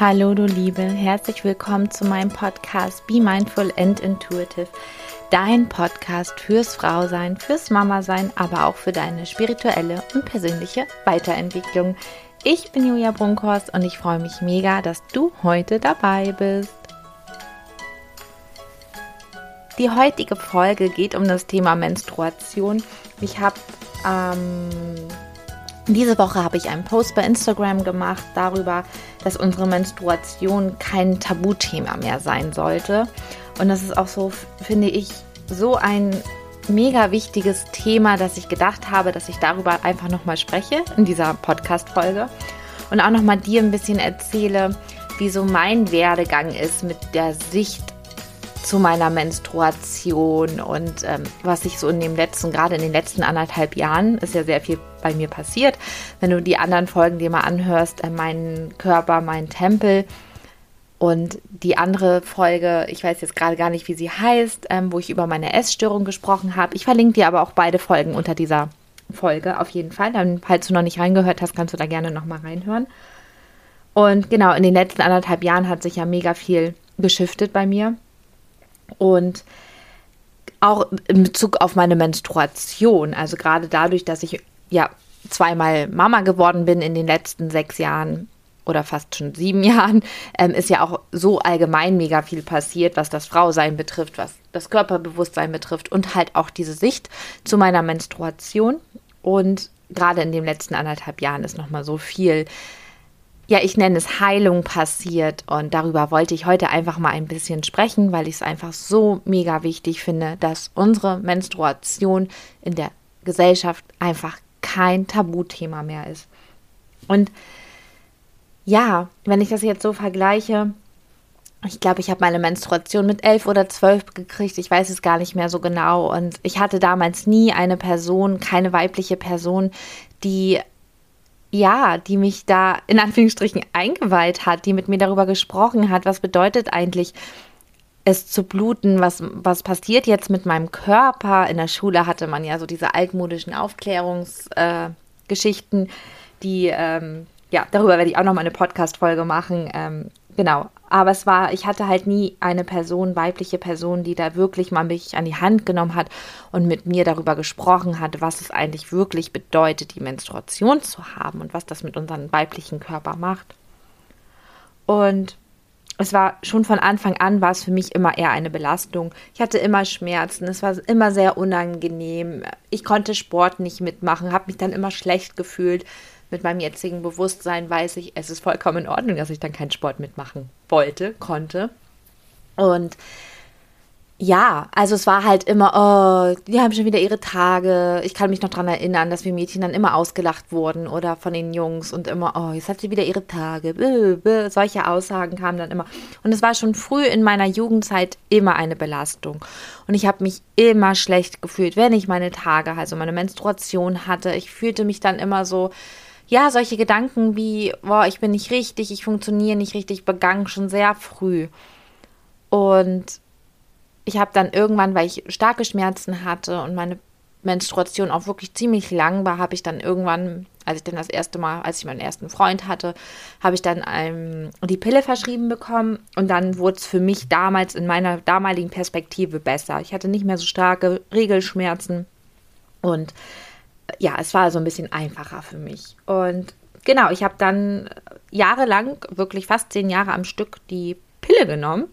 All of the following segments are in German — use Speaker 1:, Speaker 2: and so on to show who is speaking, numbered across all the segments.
Speaker 1: Hallo du Liebe, herzlich willkommen zu meinem Podcast Be Mindful and Intuitive. Dein Podcast fürs Frausein, fürs Mama-Sein, aber auch für deine spirituelle und persönliche Weiterentwicklung. Ich bin Julia Brunkhorst und ich freue mich mega, dass du heute dabei bist. Die heutige Folge geht um das Thema Menstruation. Ich habe ähm, diese Woche habe ich einen Post bei Instagram gemacht darüber, dass unsere Menstruation kein Tabuthema mehr sein sollte. Und das ist auch so, finde ich, so ein mega wichtiges Thema, dass ich gedacht habe, dass ich darüber einfach nochmal spreche in dieser Podcast-Folge und auch nochmal dir ein bisschen erzähle, wie so mein Werdegang ist mit der Sicht zu meiner Menstruation und ähm, was ich so in dem letzten, gerade in den letzten anderthalb Jahren, ist ja sehr viel bei mir passiert. Wenn du die anderen Folgen dir mal anhörst, äh, mein Körper, mein Tempel und die andere Folge, ich weiß jetzt gerade gar nicht, wie sie heißt, ähm, wo ich über meine Essstörung gesprochen habe. Ich verlinke dir aber auch beide Folgen unter dieser Folge auf jeden Fall. Dann, falls du noch nicht reingehört hast, kannst du da gerne nochmal reinhören. Und genau, in den letzten anderthalb Jahren hat sich ja mega viel geschiftet bei mir. Und auch in Bezug auf meine Menstruation, also gerade dadurch, dass ich ja zweimal Mama geworden bin in den letzten sechs Jahren oder fast schon sieben Jahren, ähm, ist ja auch so allgemein mega viel passiert, was das Frausein betrifft, was das Körperbewusstsein betrifft und halt auch diese Sicht zu meiner Menstruation. Und gerade in den letzten anderthalb Jahren ist nochmal so viel ja, ich nenne es Heilung passiert und darüber wollte ich heute einfach mal ein bisschen sprechen, weil ich es einfach so mega wichtig finde, dass unsere Menstruation in der Gesellschaft einfach kein Tabuthema mehr ist. Und ja, wenn ich das jetzt so vergleiche, ich glaube, ich habe meine Menstruation mit elf oder zwölf gekriegt. Ich weiß es gar nicht mehr so genau. Und ich hatte damals nie eine Person, keine weibliche Person, die ja, die mich da in Anführungsstrichen eingeweiht hat, die mit mir darüber gesprochen hat, was bedeutet eigentlich es zu bluten, was, was passiert jetzt mit meinem Körper. In der Schule hatte man ja so diese altmodischen Aufklärungsgeschichten, äh, die, ähm, ja, darüber werde ich auch nochmal eine Podcast-Folge machen. Ähm, genau, aber es war, ich hatte halt nie eine Person, weibliche Person, die da wirklich mal mich an die Hand genommen hat und mit mir darüber gesprochen hat, was es eigentlich wirklich bedeutet, die Menstruation zu haben und was das mit unserem weiblichen Körper macht. Und es war schon von Anfang an war es für mich immer eher eine Belastung. Ich hatte immer Schmerzen, es war immer sehr unangenehm. Ich konnte Sport nicht mitmachen, habe mich dann immer schlecht gefühlt, mit meinem jetzigen Bewusstsein weiß ich, es ist vollkommen in Ordnung, dass ich dann keinen Sport mitmachen wollte, konnte. Und ja, also es war halt immer, oh, die haben schon wieder ihre Tage. Ich kann mich noch daran erinnern, dass wir Mädchen dann immer ausgelacht wurden oder von den Jungs und immer, oh, jetzt hat sie wieder ihre Tage. Solche Aussagen kamen dann immer. Und es war schon früh in meiner Jugendzeit immer eine Belastung. Und ich habe mich immer schlecht gefühlt, wenn ich meine Tage, also meine Menstruation hatte. Ich fühlte mich dann immer so, ja, solche Gedanken wie, boah, ich bin nicht richtig, ich funktioniere nicht richtig, begangen schon sehr früh. Und ich habe dann irgendwann, weil ich starke Schmerzen hatte und meine Menstruation auch wirklich ziemlich lang war, habe ich dann irgendwann, als ich dann das erste Mal, als ich meinen ersten Freund hatte, habe ich dann ähm, die Pille verschrieben bekommen und dann wurde es für mich damals in meiner damaligen Perspektive besser. Ich hatte nicht mehr so starke Regelschmerzen und ja, es war so ein bisschen einfacher für mich. Und genau, ich habe dann jahrelang, wirklich fast zehn Jahre am Stück, die Pille genommen,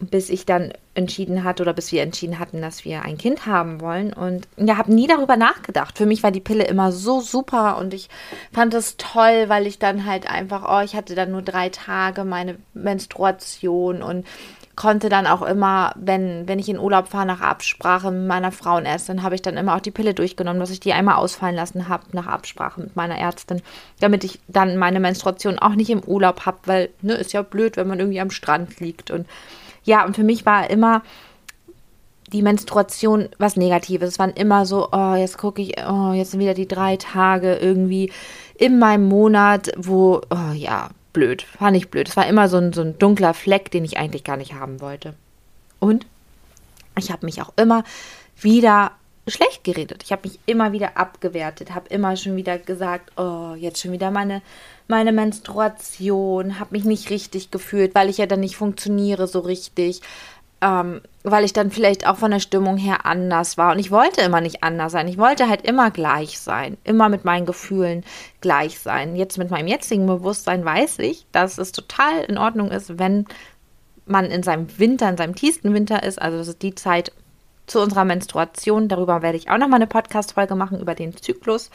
Speaker 1: bis ich dann entschieden hatte oder bis wir entschieden hatten, dass wir ein Kind haben wollen. Und ja, habe nie darüber nachgedacht. Für mich war die Pille immer so super und ich fand es toll, weil ich dann halt einfach, oh, ich hatte dann nur drei Tage meine Menstruation und konnte dann auch immer, wenn, wenn ich in Urlaub fahre, nach Absprache mit meiner Frauenärztin, habe ich dann immer auch die Pille durchgenommen, dass ich die einmal ausfallen lassen habe, nach Absprache mit meiner Ärztin, damit ich dann meine Menstruation auch nicht im Urlaub habe, weil, ne, ist ja blöd, wenn man irgendwie am Strand liegt. Und ja, und für mich war immer die Menstruation was Negatives. Es waren immer so, oh, jetzt gucke ich, oh, jetzt sind wieder die drei Tage irgendwie in meinem Monat, wo, oh ja, blöd. War nicht blöd. Es war immer so ein, so ein dunkler Fleck, den ich eigentlich gar nicht haben wollte. Und ich habe mich auch immer wieder schlecht geredet. Ich habe mich immer wieder abgewertet, habe immer schon wieder gesagt, oh, jetzt schon wieder meine, meine Menstruation, habe mich nicht richtig gefühlt, weil ich ja dann nicht funktioniere so richtig, ähm, weil ich dann vielleicht auch von der Stimmung her anders war. Und ich wollte immer nicht anders sein. Ich wollte halt immer gleich sein, immer mit meinen Gefühlen gleich sein. Jetzt mit meinem jetzigen Bewusstsein weiß ich, dass es total in Ordnung ist, wenn man in seinem Winter, in seinem tiefsten Winter ist, also das ist die Zeit, zu unserer Menstruation. Darüber werde ich auch nochmal eine Podcast-Folge machen über den Zyklus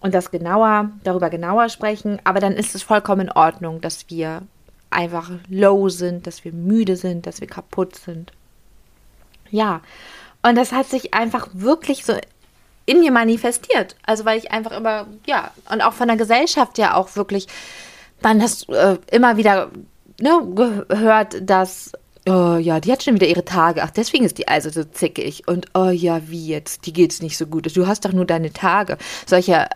Speaker 1: und das genauer, darüber genauer sprechen. Aber dann ist es vollkommen in Ordnung, dass wir einfach low sind, dass wir müde sind, dass wir kaputt sind. Ja, und das hat sich einfach wirklich so in mir manifestiert. Also weil ich einfach immer, ja, und auch von der Gesellschaft ja auch wirklich, man hast äh, immer wieder ne, gehört, dass oh ja, die hat schon wieder ihre Tage. Ach, deswegen ist die also so zickig. Und oh ja, wie jetzt? Die geht's nicht so gut. Du hast doch nur deine Tage. Solche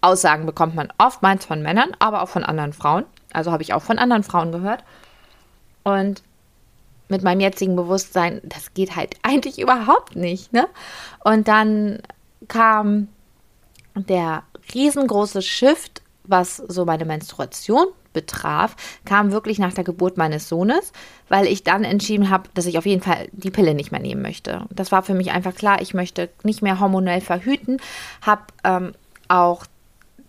Speaker 1: Aussagen bekommt man oftmals von Männern, aber auch von anderen Frauen. Also habe ich auch von anderen Frauen gehört. Und mit meinem jetzigen Bewusstsein, das geht halt eigentlich überhaupt nicht. Ne? Und dann kam der riesengroße Shift, was so meine Menstruation betraf, kam wirklich nach der Geburt meines Sohnes, weil ich dann entschieden habe, dass ich auf jeden Fall die Pille nicht mehr nehmen möchte. Das war für mich einfach klar, ich möchte nicht mehr hormonell verhüten, habe ähm, auch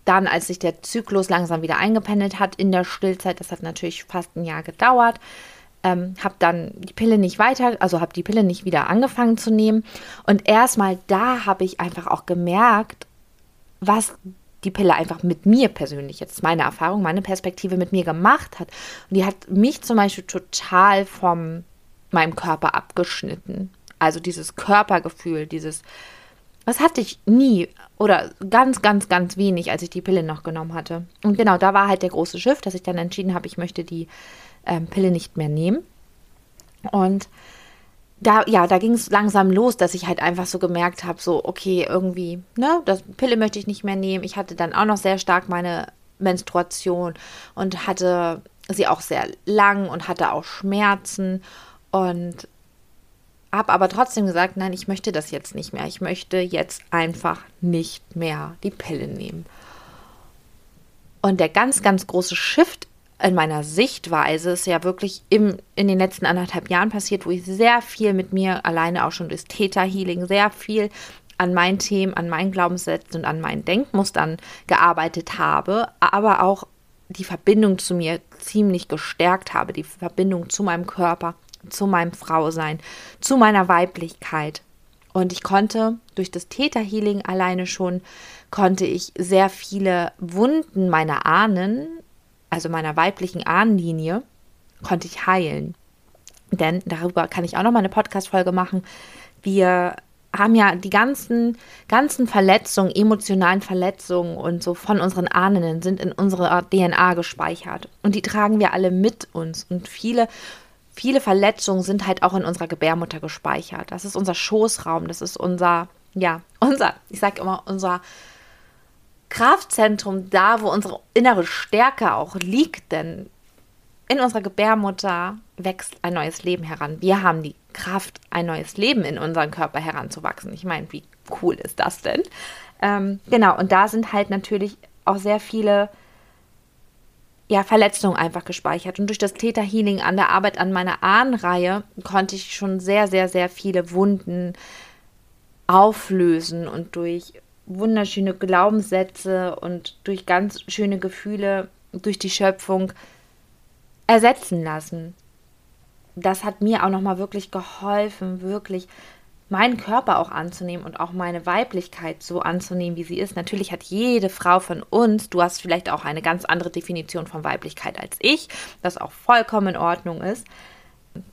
Speaker 1: dann, als sich der Zyklus langsam wieder eingependelt hat in der Stillzeit, das hat natürlich fast ein Jahr gedauert, ähm, habe dann die Pille nicht weiter, also habe die Pille nicht wieder angefangen zu nehmen. Und erstmal da habe ich einfach auch gemerkt, was die Pille einfach mit mir persönlich, jetzt meine Erfahrung, meine Perspektive mit mir gemacht hat. Und die hat mich zum Beispiel total vom meinem Körper abgeschnitten. Also dieses Körpergefühl, dieses, was hatte ich nie oder ganz, ganz, ganz wenig, als ich die Pille noch genommen hatte. Und genau, da war halt der große Schiff, dass ich dann entschieden habe, ich möchte die ähm, Pille nicht mehr nehmen. Und da, ja, da ging es langsam los, dass ich halt einfach so gemerkt habe, so, okay, irgendwie, ne, das Pille möchte ich nicht mehr nehmen. Ich hatte dann auch noch sehr stark meine Menstruation und hatte sie auch sehr lang und hatte auch Schmerzen und habe aber trotzdem gesagt, nein, ich möchte das jetzt nicht mehr. Ich möchte jetzt einfach nicht mehr die Pille nehmen. Und der ganz, ganz große Shift in meiner Sichtweise ist ja wirklich im, in den letzten anderthalb Jahren passiert, wo ich sehr viel mit mir alleine auch schon durchs Theta-Healing, sehr viel an meinen Themen, an meinen Glaubenssätzen und an meinen Denkmustern gearbeitet habe, aber auch die Verbindung zu mir ziemlich gestärkt habe, die Verbindung zu meinem Körper, zu meinem Frausein, zu meiner Weiblichkeit. Und ich konnte durch das Theta-Healing alleine schon, konnte ich sehr viele Wunden meiner Ahnen also meiner weiblichen Ahnenlinie, konnte ich heilen. Denn darüber kann ich auch noch mal eine Podcast-Folge machen. Wir haben ja die ganzen, ganzen Verletzungen, emotionalen Verletzungen und so von unseren Ahnen sind in unserer DNA gespeichert. Und die tragen wir alle mit uns. Und viele, viele Verletzungen sind halt auch in unserer Gebärmutter gespeichert. Das ist unser Schoßraum, das ist unser, ja, unser, ich sage immer, unser Kraftzentrum da, wo unsere innere Stärke auch liegt, denn in unserer Gebärmutter wächst ein neues Leben heran. Wir haben die Kraft, ein neues Leben in unseren Körper heranzuwachsen. Ich meine, wie cool ist das denn? Ähm, genau, und da sind halt natürlich auch sehr viele ja, Verletzungen einfach gespeichert. Und durch das Theta Healing an der Arbeit an meiner Ahnenreihe konnte ich schon sehr, sehr, sehr viele Wunden auflösen und durch wunderschöne Glaubenssätze und durch ganz schöne Gefühle durch die Schöpfung ersetzen lassen. Das hat mir auch nochmal wirklich geholfen, wirklich meinen Körper auch anzunehmen und auch meine Weiblichkeit so anzunehmen, wie sie ist. Natürlich hat jede Frau von uns, du hast vielleicht auch eine ganz andere Definition von Weiblichkeit als ich, das auch vollkommen in Ordnung ist,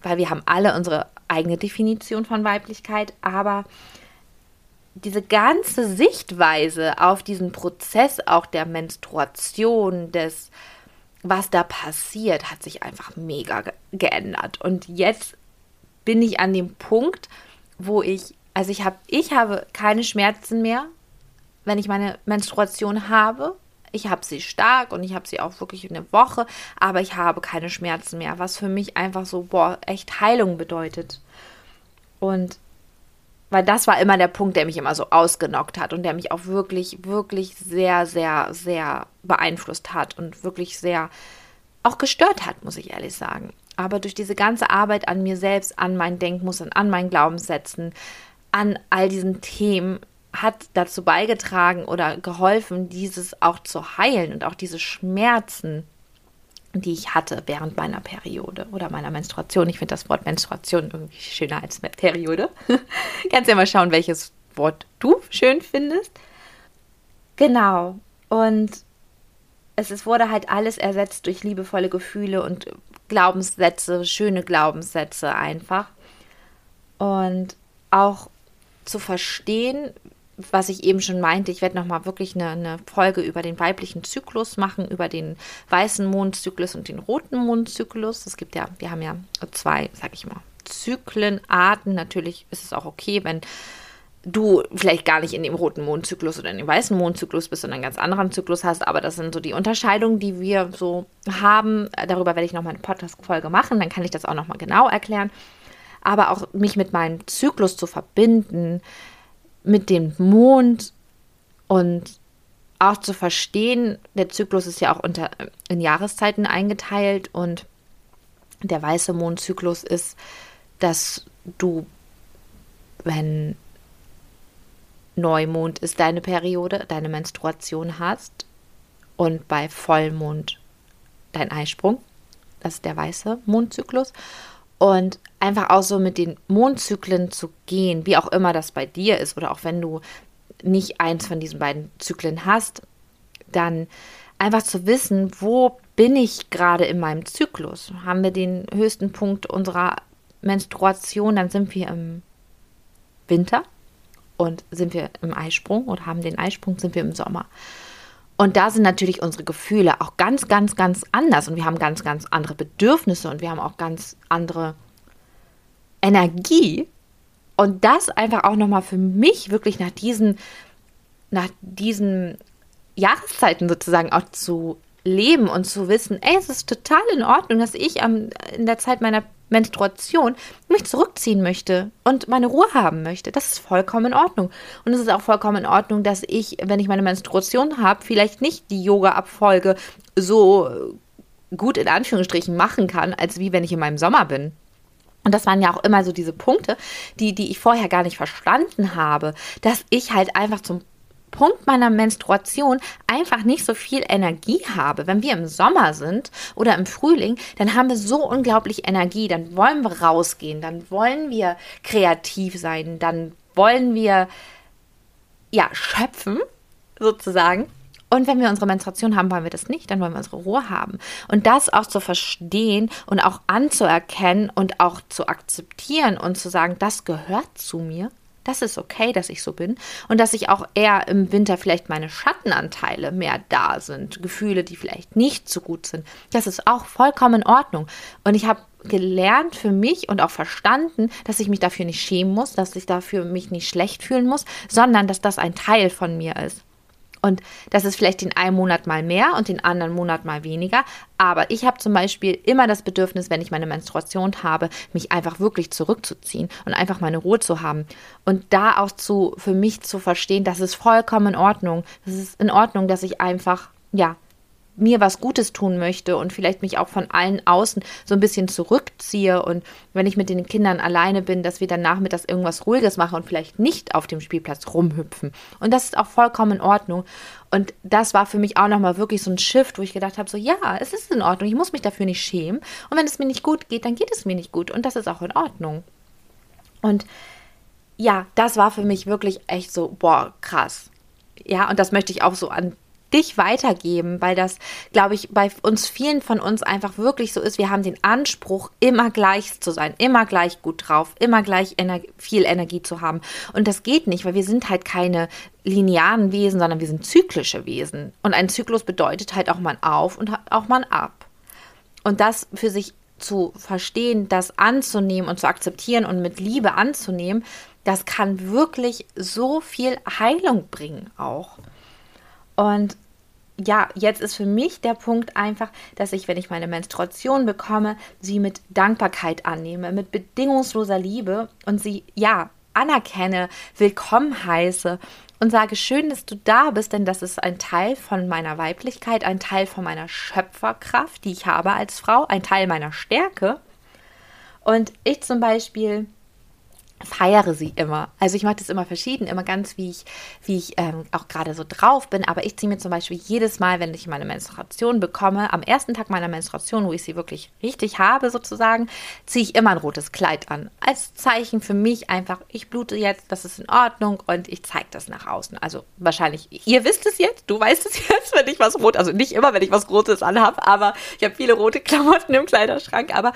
Speaker 1: weil wir haben alle unsere eigene Definition von Weiblichkeit, aber diese ganze Sichtweise auf diesen Prozess auch der Menstruation, des was da passiert, hat sich einfach mega ge geändert. Und jetzt bin ich an dem Punkt, wo ich, also ich habe, ich habe keine Schmerzen mehr, wenn ich meine Menstruation habe. Ich habe sie stark und ich habe sie auch wirklich eine Woche, aber ich habe keine Schmerzen mehr, was für mich einfach so, boah, echt Heilung bedeutet. Und weil das war immer der Punkt, der mich immer so ausgenockt hat und der mich auch wirklich, wirklich sehr, sehr, sehr beeinflusst hat und wirklich sehr auch gestört hat, muss ich ehrlich sagen. Aber durch diese ganze Arbeit an mir selbst, an meinen Denkmustern, an meinen Glaubenssätzen, an all diesen Themen hat dazu beigetragen oder geholfen, dieses auch zu heilen und auch diese Schmerzen, die ich hatte während meiner Periode oder meiner Menstruation. Ich finde das Wort Menstruation irgendwie schöner als Periode. Kannst ja mal schauen, welches Wort du schön findest. Genau. Und es, es wurde halt alles ersetzt durch liebevolle Gefühle und Glaubenssätze, schöne Glaubenssätze einfach. Und auch zu verstehen, was ich eben schon meinte, ich werde nochmal wirklich eine, eine, Folge über den weiblichen Zyklus machen, über den weißen Mondzyklus und den roten Mondzyklus. Es gibt ja, wir haben ja zwei, sag ich mal, Zyklenarten. Natürlich ist es auch okay, wenn du vielleicht gar nicht in dem roten Mondzyklus oder in dem weißen Mondzyklus bist, sondern einen ganz anderen Zyklus hast. Aber das sind so die Unterscheidungen, die wir so haben. Darüber werde ich nochmal eine Podcast-Folge machen. Dann kann ich das auch nochmal genau erklären. Aber auch mich mit meinem Zyklus zu verbinden, mit dem Mond und auch zu verstehen, der Zyklus ist ja auch unter, in Jahreszeiten eingeteilt und der weiße Mondzyklus ist, dass du, wenn Neumond ist deine Periode, deine Menstruation hast und bei Vollmond dein Eisprung. Das ist der weiße Mondzyklus. Und einfach auch so mit den Mondzyklen zu gehen, wie auch immer das bei dir ist, oder auch wenn du nicht eins von diesen beiden Zyklen hast, dann einfach zu wissen, wo bin ich gerade in meinem Zyklus? Haben wir den höchsten Punkt unserer Menstruation, dann sind wir im Winter und sind wir im Eisprung oder haben den Eisprung, sind wir im Sommer. Und da sind natürlich unsere Gefühle auch ganz, ganz, ganz anders und wir haben ganz, ganz andere Bedürfnisse und wir haben auch ganz andere Energie. Und das einfach auch nochmal für mich wirklich nach diesen, nach diesen Jahreszeiten sozusagen auch zu leben und zu wissen, ey, es ist total in Ordnung, dass ich am, in der Zeit meiner Menstruation mich zurückziehen möchte und meine Ruhe haben möchte. Das ist vollkommen in Ordnung. Und es ist auch vollkommen in Ordnung, dass ich, wenn ich meine Menstruation habe, vielleicht nicht die Yoga-Abfolge so gut in Anführungsstrichen machen kann, als wie wenn ich in meinem Sommer bin. Und das waren ja auch immer so diese Punkte, die, die ich vorher gar nicht verstanden habe, dass ich halt einfach zum Punkt meiner Menstruation einfach nicht so viel Energie habe. Wenn wir im Sommer sind oder im Frühling, dann haben wir so unglaublich Energie, dann wollen wir rausgehen, dann wollen wir kreativ sein, dann wollen wir ja schöpfen sozusagen. Und wenn wir unsere Menstruation haben, wollen wir das nicht, dann wollen wir unsere Ruhe haben. Und das auch zu verstehen und auch anzuerkennen und auch zu akzeptieren und zu sagen, das gehört zu mir das ist okay, dass ich so bin und dass ich auch eher im Winter vielleicht meine Schattenanteile mehr da sind, Gefühle, die vielleicht nicht so gut sind. Das ist auch vollkommen in Ordnung. Und ich habe gelernt für mich und auch verstanden, dass ich mich dafür nicht schämen muss, dass ich dafür mich nicht schlecht fühlen muss, sondern dass das ein Teil von mir ist. Und das ist vielleicht den einen Monat mal mehr und den anderen Monat mal weniger. Aber ich habe zum Beispiel immer das Bedürfnis, wenn ich meine Menstruation habe, mich einfach wirklich zurückzuziehen und einfach meine Ruhe zu haben. Und da auch zu, für mich zu verstehen, das ist vollkommen in Ordnung. Das ist in Ordnung, dass ich einfach, ja, mir was Gutes tun möchte und vielleicht mich auch von allen außen so ein bisschen zurückziehe und wenn ich mit den Kindern alleine bin, dass wir dann nachmittags irgendwas Ruhiges machen und vielleicht nicht auf dem Spielplatz rumhüpfen. Und das ist auch vollkommen in Ordnung. Und das war für mich auch nochmal wirklich so ein Shift, wo ich gedacht habe, so ja, es ist in Ordnung, ich muss mich dafür nicht schämen. Und wenn es mir nicht gut geht, dann geht es mir nicht gut. Und das ist auch in Ordnung. Und ja, das war für mich wirklich echt so, boah, krass. Ja, und das möchte ich auch so an dich weitergeben, weil das, glaube ich, bei uns vielen von uns einfach wirklich so ist. Wir haben den Anspruch, immer gleich zu sein, immer gleich gut drauf, immer gleich ener viel Energie zu haben. Und das geht nicht, weil wir sind halt keine linearen Wesen, sondern wir sind zyklische Wesen. Und ein Zyklus bedeutet halt auch mal auf und auch mal ab. Und das für sich zu verstehen, das anzunehmen und zu akzeptieren und mit Liebe anzunehmen, das kann wirklich so viel Heilung bringen auch. Und ja, jetzt ist für mich der Punkt einfach, dass ich, wenn ich meine Menstruation bekomme, sie mit Dankbarkeit annehme, mit bedingungsloser Liebe und sie, ja, anerkenne, willkommen heiße und sage, schön, dass du da bist, denn das ist ein Teil von meiner Weiblichkeit, ein Teil von meiner Schöpferkraft, die ich habe als Frau, ein Teil meiner Stärke. Und ich zum Beispiel feiere sie immer. Also ich mache das immer verschieden, immer ganz, wie ich, wie ich ähm, auch gerade so drauf bin. Aber ich ziehe mir zum Beispiel jedes Mal, wenn ich meine Menstruation bekomme, am ersten Tag meiner Menstruation, wo ich sie wirklich richtig habe sozusagen, ziehe ich immer ein rotes Kleid an. Als Zeichen für mich einfach, ich blute jetzt, das ist in Ordnung und ich zeige das nach außen. Also wahrscheinlich, ihr wisst es jetzt, du weißt es jetzt, wenn ich was rot, also nicht immer, wenn ich was Rotes anhabe, aber ich habe viele rote Klamotten im Kleiderschrank, aber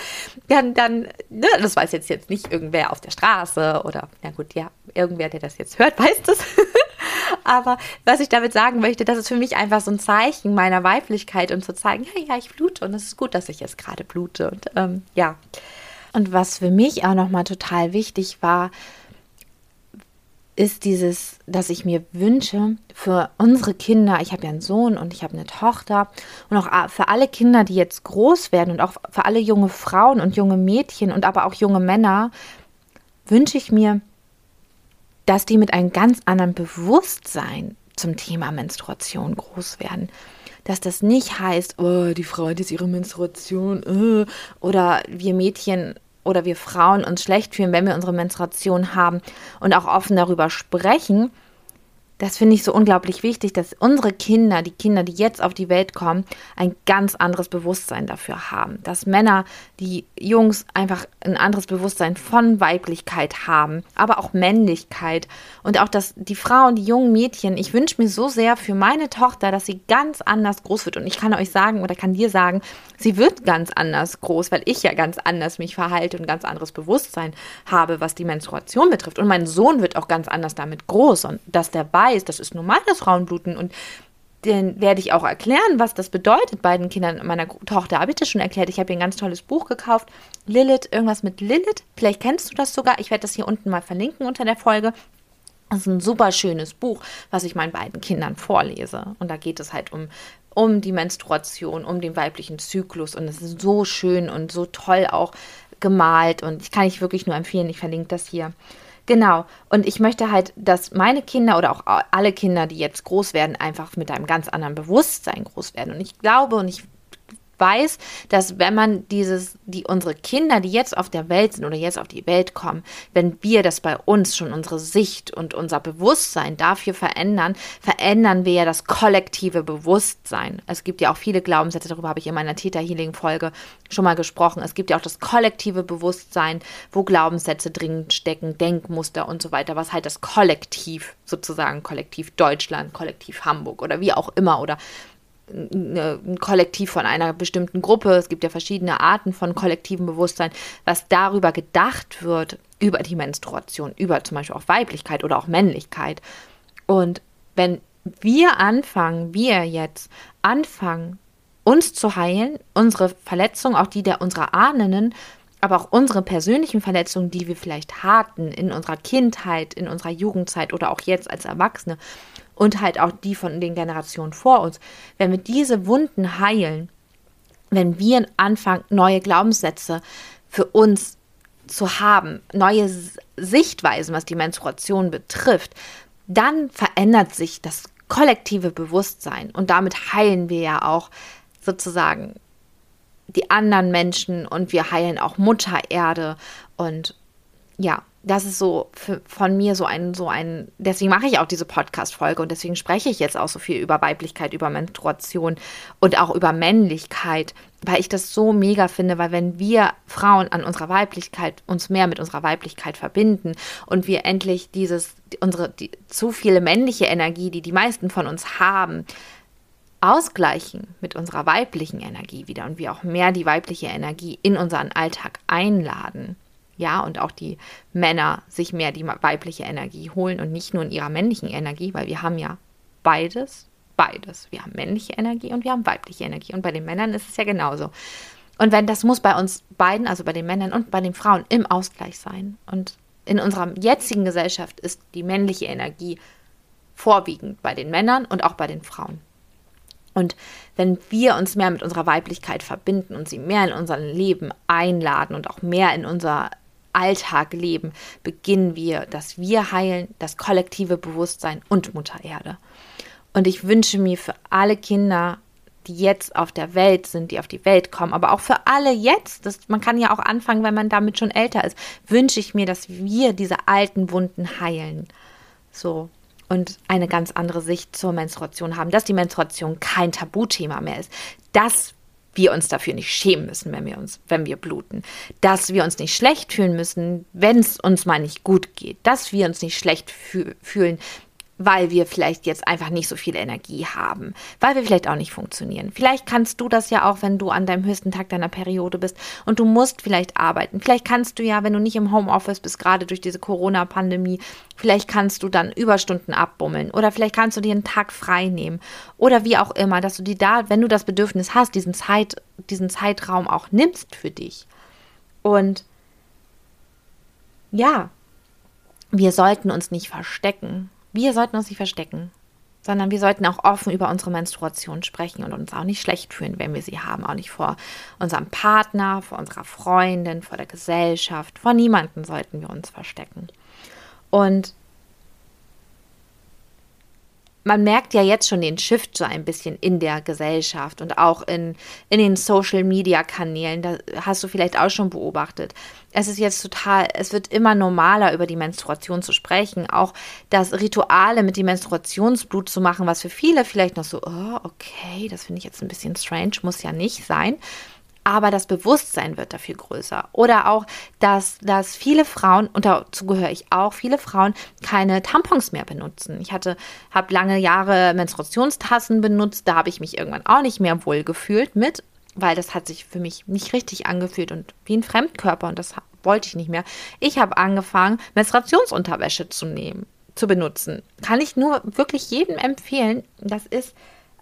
Speaker 1: dann, dann, ne, das weiß jetzt, jetzt nicht irgendwer auf der Straße Straße oder, ja gut, ja, irgendwer, der das jetzt hört, weiß das. Aber was ich damit sagen möchte, das ist für mich einfach so ein Zeichen meiner Weiblichkeit und zu zeigen, ja, ja, ich blute und es ist gut, dass ich jetzt gerade blute. Und ähm, ja. Und was für mich auch nochmal total wichtig war, ist dieses, dass ich mir wünsche für unsere Kinder, ich habe ja einen Sohn und ich habe eine Tochter und auch für alle Kinder, die jetzt groß werden und auch für alle junge Frauen und junge Mädchen und aber auch junge Männer, wünsche ich mir, dass die mit einem ganz anderen Bewusstsein zum Thema Menstruation groß werden. Dass das nicht heißt, oh, die Frau hat jetzt ihre Menstruation, oh, oder wir Mädchen oder wir Frauen uns schlecht fühlen, wenn wir unsere Menstruation haben und auch offen darüber sprechen, das finde ich so unglaublich wichtig, dass unsere Kinder, die Kinder, die jetzt auf die Welt kommen, ein ganz anderes Bewusstsein dafür haben. Dass Männer, die Jungs einfach ein anderes Bewusstsein von Weiblichkeit haben, aber auch Männlichkeit. Und auch, dass die Frauen, die jungen Mädchen, ich wünsche mir so sehr für meine Tochter, dass sie ganz anders groß wird. Und ich kann euch sagen oder kann dir sagen, sie wird ganz anders groß, weil ich ja ganz anders mich verhalte und ganz anderes Bewusstsein habe, was die Menstruation betrifft. Und mein Sohn wird auch ganz anders damit groß. Und dass der weiß, das ist normal, das Frauenbluten. Und den werde ich auch erklären, was das bedeutet beiden Kindern meiner Tochter. Habe ich das schon erklärt? Ich habe ihr ein ganz tolles Buch gekauft. Lilith, irgendwas mit Lilith. Vielleicht kennst du das sogar. Ich werde das hier unten mal verlinken unter der Folge. Das ist ein super schönes Buch, was ich meinen beiden Kindern vorlese. Und da geht es halt um, um die Menstruation, um den weiblichen Zyklus. Und es ist so schön und so toll auch gemalt. Und ich kann ich wirklich nur empfehlen. Ich verlinke das hier. Genau. Und ich möchte halt, dass meine Kinder oder auch alle Kinder, die jetzt groß werden, einfach mit einem ganz anderen Bewusstsein groß werden. Und ich glaube und ich weiß, dass wenn man dieses, die unsere Kinder, die jetzt auf der Welt sind oder jetzt auf die Welt kommen, wenn wir das bei uns schon unsere Sicht und unser Bewusstsein dafür verändern, verändern wir ja das kollektive Bewusstsein. Es gibt ja auch viele Glaubenssätze, darüber habe ich in meiner Theta Healing Folge schon mal gesprochen. Es gibt ja auch das kollektive Bewusstsein, wo Glaubenssätze drin stecken, Denkmuster und so weiter, was halt das Kollektiv sozusagen, Kollektiv Deutschland, Kollektiv Hamburg oder wie auch immer oder ein Kollektiv von einer bestimmten Gruppe. Es gibt ja verschiedene Arten von kollektivem Bewusstsein, was darüber gedacht wird, über die Menstruation, über zum Beispiel auch Weiblichkeit oder auch Männlichkeit. Und wenn wir anfangen, wir jetzt anfangen, uns zu heilen, unsere Verletzungen, auch die der unserer Ahnen, aber auch unsere persönlichen Verletzungen, die wir vielleicht hatten in unserer Kindheit, in unserer Jugendzeit oder auch jetzt als Erwachsene, und halt auch die von den Generationen vor uns, wenn wir diese Wunden heilen, wenn wir anfangen, neue Glaubenssätze für uns zu haben, neue Sichtweisen, was die Menstruation betrifft, dann verändert sich das kollektive Bewusstsein. Und damit heilen wir ja auch sozusagen die anderen Menschen und wir heilen auch Mutter Erde und ja, das ist so für, von mir so ein, so ein, deswegen mache ich auch diese Podcast-Folge und deswegen spreche ich jetzt auch so viel über Weiblichkeit, über Menstruation und auch über Männlichkeit, weil ich das so mega finde, weil wenn wir Frauen an unserer Weiblichkeit, uns mehr mit unserer Weiblichkeit verbinden und wir endlich dieses, unsere, die, zu viele männliche Energie, die die meisten von uns haben, ausgleichen mit unserer weiblichen Energie wieder und wir auch mehr die weibliche Energie in unseren Alltag einladen, ja, und auch die Männer sich mehr die weibliche Energie holen und nicht nur in ihrer männlichen Energie, weil wir haben ja beides, beides. Wir haben männliche Energie und wir haben weibliche Energie. Und bei den Männern ist es ja genauso. Und wenn das muss bei uns beiden, also bei den Männern und bei den Frauen, im Ausgleich sein. Und in unserer jetzigen Gesellschaft ist die männliche Energie vorwiegend bei den Männern und auch bei den Frauen. Und wenn wir uns mehr mit unserer Weiblichkeit verbinden und sie mehr in unser Leben einladen und auch mehr in unser Alltag leben, beginnen wir, dass wir heilen, das kollektive Bewusstsein und Mutter Erde. Und ich wünsche mir für alle Kinder, die jetzt auf der Welt sind, die auf die Welt kommen, aber auch für alle jetzt, das, man kann ja auch anfangen, wenn man damit schon älter ist, wünsche ich mir, dass wir diese alten Wunden heilen. So. Und eine ganz andere Sicht zur Menstruation haben, dass die Menstruation kein Tabuthema mehr ist, dass wir uns dafür nicht schämen müssen, wenn wir uns, wenn wir bluten, dass wir uns nicht schlecht fühlen müssen, wenn es uns mal nicht gut geht, dass wir uns nicht schlecht fühlen, weil wir vielleicht jetzt einfach nicht so viel Energie haben, weil wir vielleicht auch nicht funktionieren. Vielleicht kannst du das ja auch, wenn du an deinem höchsten Tag deiner Periode bist und du musst vielleicht arbeiten. Vielleicht kannst du ja, wenn du nicht im Homeoffice bist, gerade durch diese Corona-Pandemie, vielleicht kannst du dann Überstunden abbummeln oder vielleicht kannst du dir einen Tag frei nehmen oder wie auch immer, dass du dir da, wenn du das Bedürfnis hast, diesen, Zeit, diesen Zeitraum auch nimmst für dich. Und ja, wir sollten uns nicht verstecken wir sollten uns nicht verstecken, sondern wir sollten auch offen über unsere Menstruation sprechen und uns auch nicht schlecht fühlen, wenn wir sie haben. Auch nicht vor unserem Partner, vor unserer Freundin, vor der Gesellschaft. Vor niemandem sollten wir uns verstecken. Und man merkt ja jetzt schon den Shift so ein bisschen in der Gesellschaft und auch in, in den Social-Media-Kanälen. Da hast du vielleicht auch schon beobachtet. Es ist jetzt total, es wird immer normaler, über die Menstruation zu sprechen. Auch das Rituale mit dem Menstruationsblut zu machen, was für viele vielleicht noch so, oh, okay, das finde ich jetzt ein bisschen strange, muss ja nicht sein aber das Bewusstsein wird dafür größer. Oder auch, dass, dass viele Frauen, und dazu gehöre ich auch, viele Frauen keine Tampons mehr benutzen. Ich hatte, habe lange Jahre Menstruationstassen benutzt, da habe ich mich irgendwann auch nicht mehr wohl gefühlt mit, weil das hat sich für mich nicht richtig angefühlt und wie ein Fremdkörper und das wollte ich nicht mehr. Ich habe angefangen, Menstruationsunterwäsche zu nehmen, zu benutzen. Kann ich nur wirklich jedem empfehlen. Das ist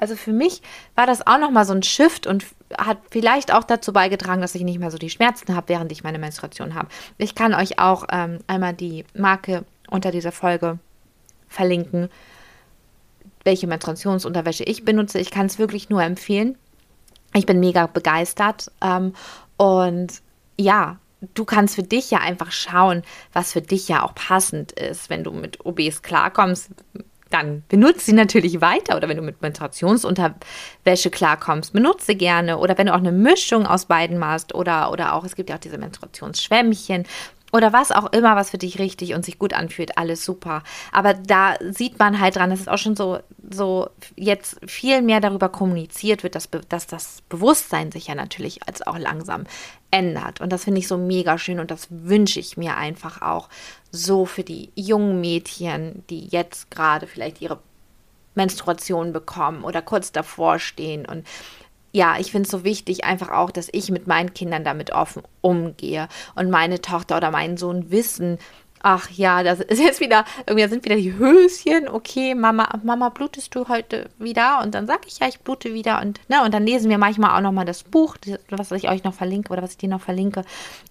Speaker 1: also für mich war das auch nochmal so ein Shift und hat vielleicht auch dazu beigetragen, dass ich nicht mehr so die Schmerzen habe, während ich meine Menstruation habe. Ich kann euch auch ähm, einmal die Marke unter dieser Folge verlinken, welche Menstruationsunterwäsche ich benutze. Ich kann es wirklich nur empfehlen. Ich bin mega begeistert. Ähm, und ja, du kannst für dich ja einfach schauen, was für dich ja auch passend ist. Wenn du mit OBs klarkommst, dann benutze sie natürlich weiter. Oder wenn du mit Menstruationsunterwäsche klarkommst, benutze sie gerne. Oder wenn du auch eine Mischung aus beiden machst. Oder, oder auch, es gibt ja auch diese Menstruationsschwämmchen oder was auch immer, was für dich richtig und sich gut anfühlt, alles super. Aber da sieht man halt dran, dass es auch schon so, so jetzt viel mehr darüber kommuniziert wird, dass, dass das Bewusstsein sich ja natürlich als auch langsam ändert. Und das finde ich so mega schön und das wünsche ich mir einfach auch so für die jungen Mädchen, die jetzt gerade vielleicht ihre Menstruation bekommen oder kurz davor stehen und ja, ich finde es so wichtig, einfach auch, dass ich mit meinen Kindern damit offen umgehe und meine Tochter oder meinen Sohn wissen, ach ja, das ist jetzt wieder, irgendwie sind wieder die Höschen, okay, Mama, Mama, blutest du heute wieder? Und dann sage ich, ja, ich blute wieder und, ne, und dann lesen wir manchmal auch nochmal das Buch, was ich euch noch verlinke oder was ich dir noch verlinke.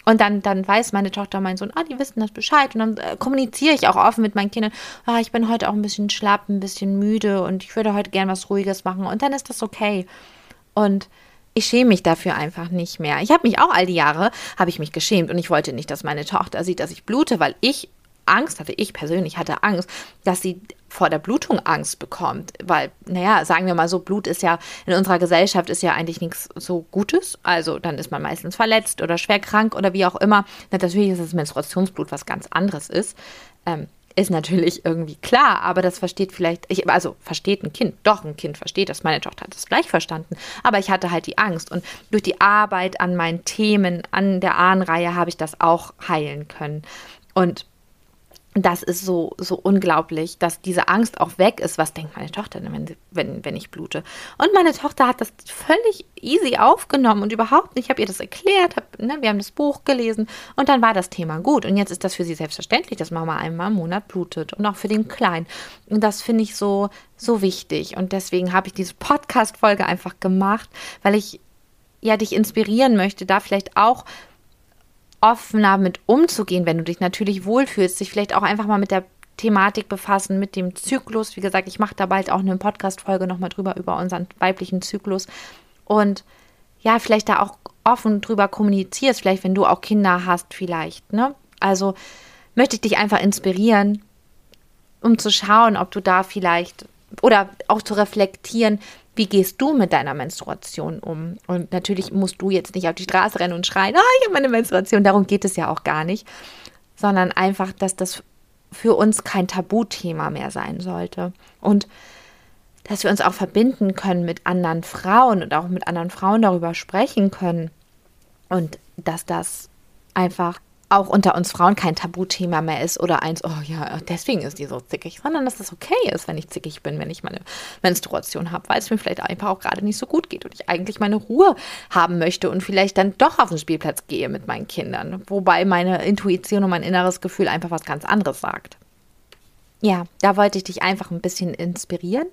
Speaker 1: Und dann, dann weiß meine Tochter und mein Sohn, ah, die wissen das Bescheid. Und dann äh, kommuniziere ich auch offen mit meinen Kindern, ah, ich bin heute auch ein bisschen schlapp, ein bisschen müde und ich würde heute gern was Ruhiges machen. Und dann ist das okay. Und ich schäme mich dafür einfach nicht mehr. Ich habe mich auch all die Jahre, habe ich mich geschämt und ich wollte nicht, dass meine Tochter sieht, dass ich blute, weil ich Angst hatte, ich persönlich hatte Angst, dass sie vor der Blutung Angst bekommt, weil, naja, sagen wir mal so, Blut ist ja in unserer Gesellschaft ist ja eigentlich nichts so Gutes. Also dann ist man meistens verletzt oder schwer krank oder wie auch immer. Natürlich ist das Menstruationsblut was ganz anderes ist. Ähm, ist natürlich irgendwie klar, aber das versteht vielleicht, ich, also versteht ein Kind, doch ein Kind versteht das. Meine Tochter hat es gleich verstanden, aber ich hatte halt die Angst und durch die Arbeit an meinen Themen, an der Ahnenreihe habe ich das auch heilen können. Und das ist so, so unglaublich, dass diese Angst auch weg ist. Was denkt meine Tochter, wenn, sie, wenn, wenn ich blute? Und meine Tochter hat das völlig easy aufgenommen und überhaupt nicht. Ich habe ihr das erklärt, hab, ne, wir haben das Buch gelesen und dann war das Thema gut. Und jetzt ist das für sie selbstverständlich, dass Mama einmal im Monat blutet und auch für den Kleinen. Und das finde ich so, so wichtig. Und deswegen habe ich diese Podcast-Folge einfach gemacht, weil ich ja dich inspirieren möchte, da vielleicht auch offener mit umzugehen, wenn du dich natürlich wohlfühlst, sich vielleicht auch einfach mal mit der Thematik befassen, mit dem Zyklus. Wie gesagt, ich mache da bald auch eine Podcast-Folge nochmal drüber, über unseren weiblichen Zyklus. Und ja, vielleicht da auch offen drüber kommunizierst, vielleicht wenn du auch Kinder hast, vielleicht, ne? Also möchte ich dich einfach inspirieren, um zu schauen, ob du da vielleicht oder auch zu reflektieren, wie gehst du mit deiner Menstruation um? Und natürlich musst du jetzt nicht auf die Straße rennen und schreien, ah, ich habe meine Menstruation. Darum geht es ja auch gar nicht, sondern einfach, dass das für uns kein Tabuthema mehr sein sollte. Und dass wir uns auch verbinden können mit anderen Frauen und auch mit anderen Frauen darüber sprechen können. Und dass das einfach auch unter uns Frauen kein Tabuthema mehr ist oder eins, oh ja, deswegen ist die so zickig, sondern dass es okay ist, wenn ich zickig bin, wenn ich meine Menstruation habe, weil es mir vielleicht einfach auch gerade nicht so gut geht und ich eigentlich meine Ruhe haben möchte und vielleicht dann doch auf den Spielplatz gehe mit meinen Kindern, wobei meine Intuition und mein inneres Gefühl einfach was ganz anderes sagt. Ja, da wollte ich dich einfach ein bisschen inspirieren.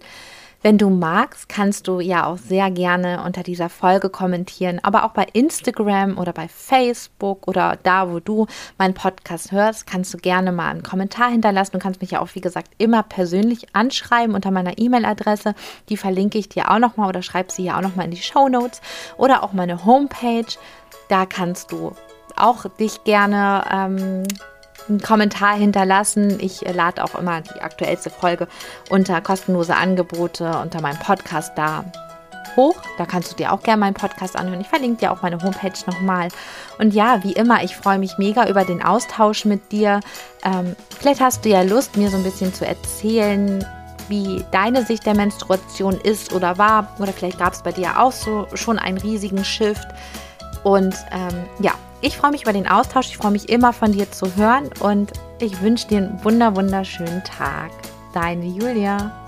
Speaker 1: Wenn du magst, kannst du ja auch sehr gerne unter dieser Folge kommentieren, aber auch bei Instagram oder bei Facebook oder da, wo du meinen Podcast hörst, kannst du gerne mal einen Kommentar hinterlassen. Du kannst mich ja auch, wie gesagt, immer persönlich anschreiben unter meiner E-Mail-Adresse. Die verlinke ich dir auch nochmal oder schreib sie ja auch nochmal in die Show Notes oder auch meine Homepage. Da kannst du auch dich gerne ähm, einen Kommentar hinterlassen. Ich äh, lade auch immer die aktuellste Folge unter kostenlose Angebote unter meinem Podcast da hoch. Da kannst du dir auch gerne meinen Podcast anhören. Ich verlinke dir auch meine Homepage nochmal. Und ja, wie immer, ich freue mich mega über den Austausch mit dir. Ähm, vielleicht hast du ja Lust, mir so ein bisschen zu erzählen, wie deine Sicht der Menstruation ist oder war. Oder vielleicht gab es bei dir auch so schon einen riesigen Shift. Und ähm, ja, ich freue mich über den Austausch. Ich freue mich immer von dir zu hören und ich wünsche dir einen wunder wunderschönen Tag. Deine Julia.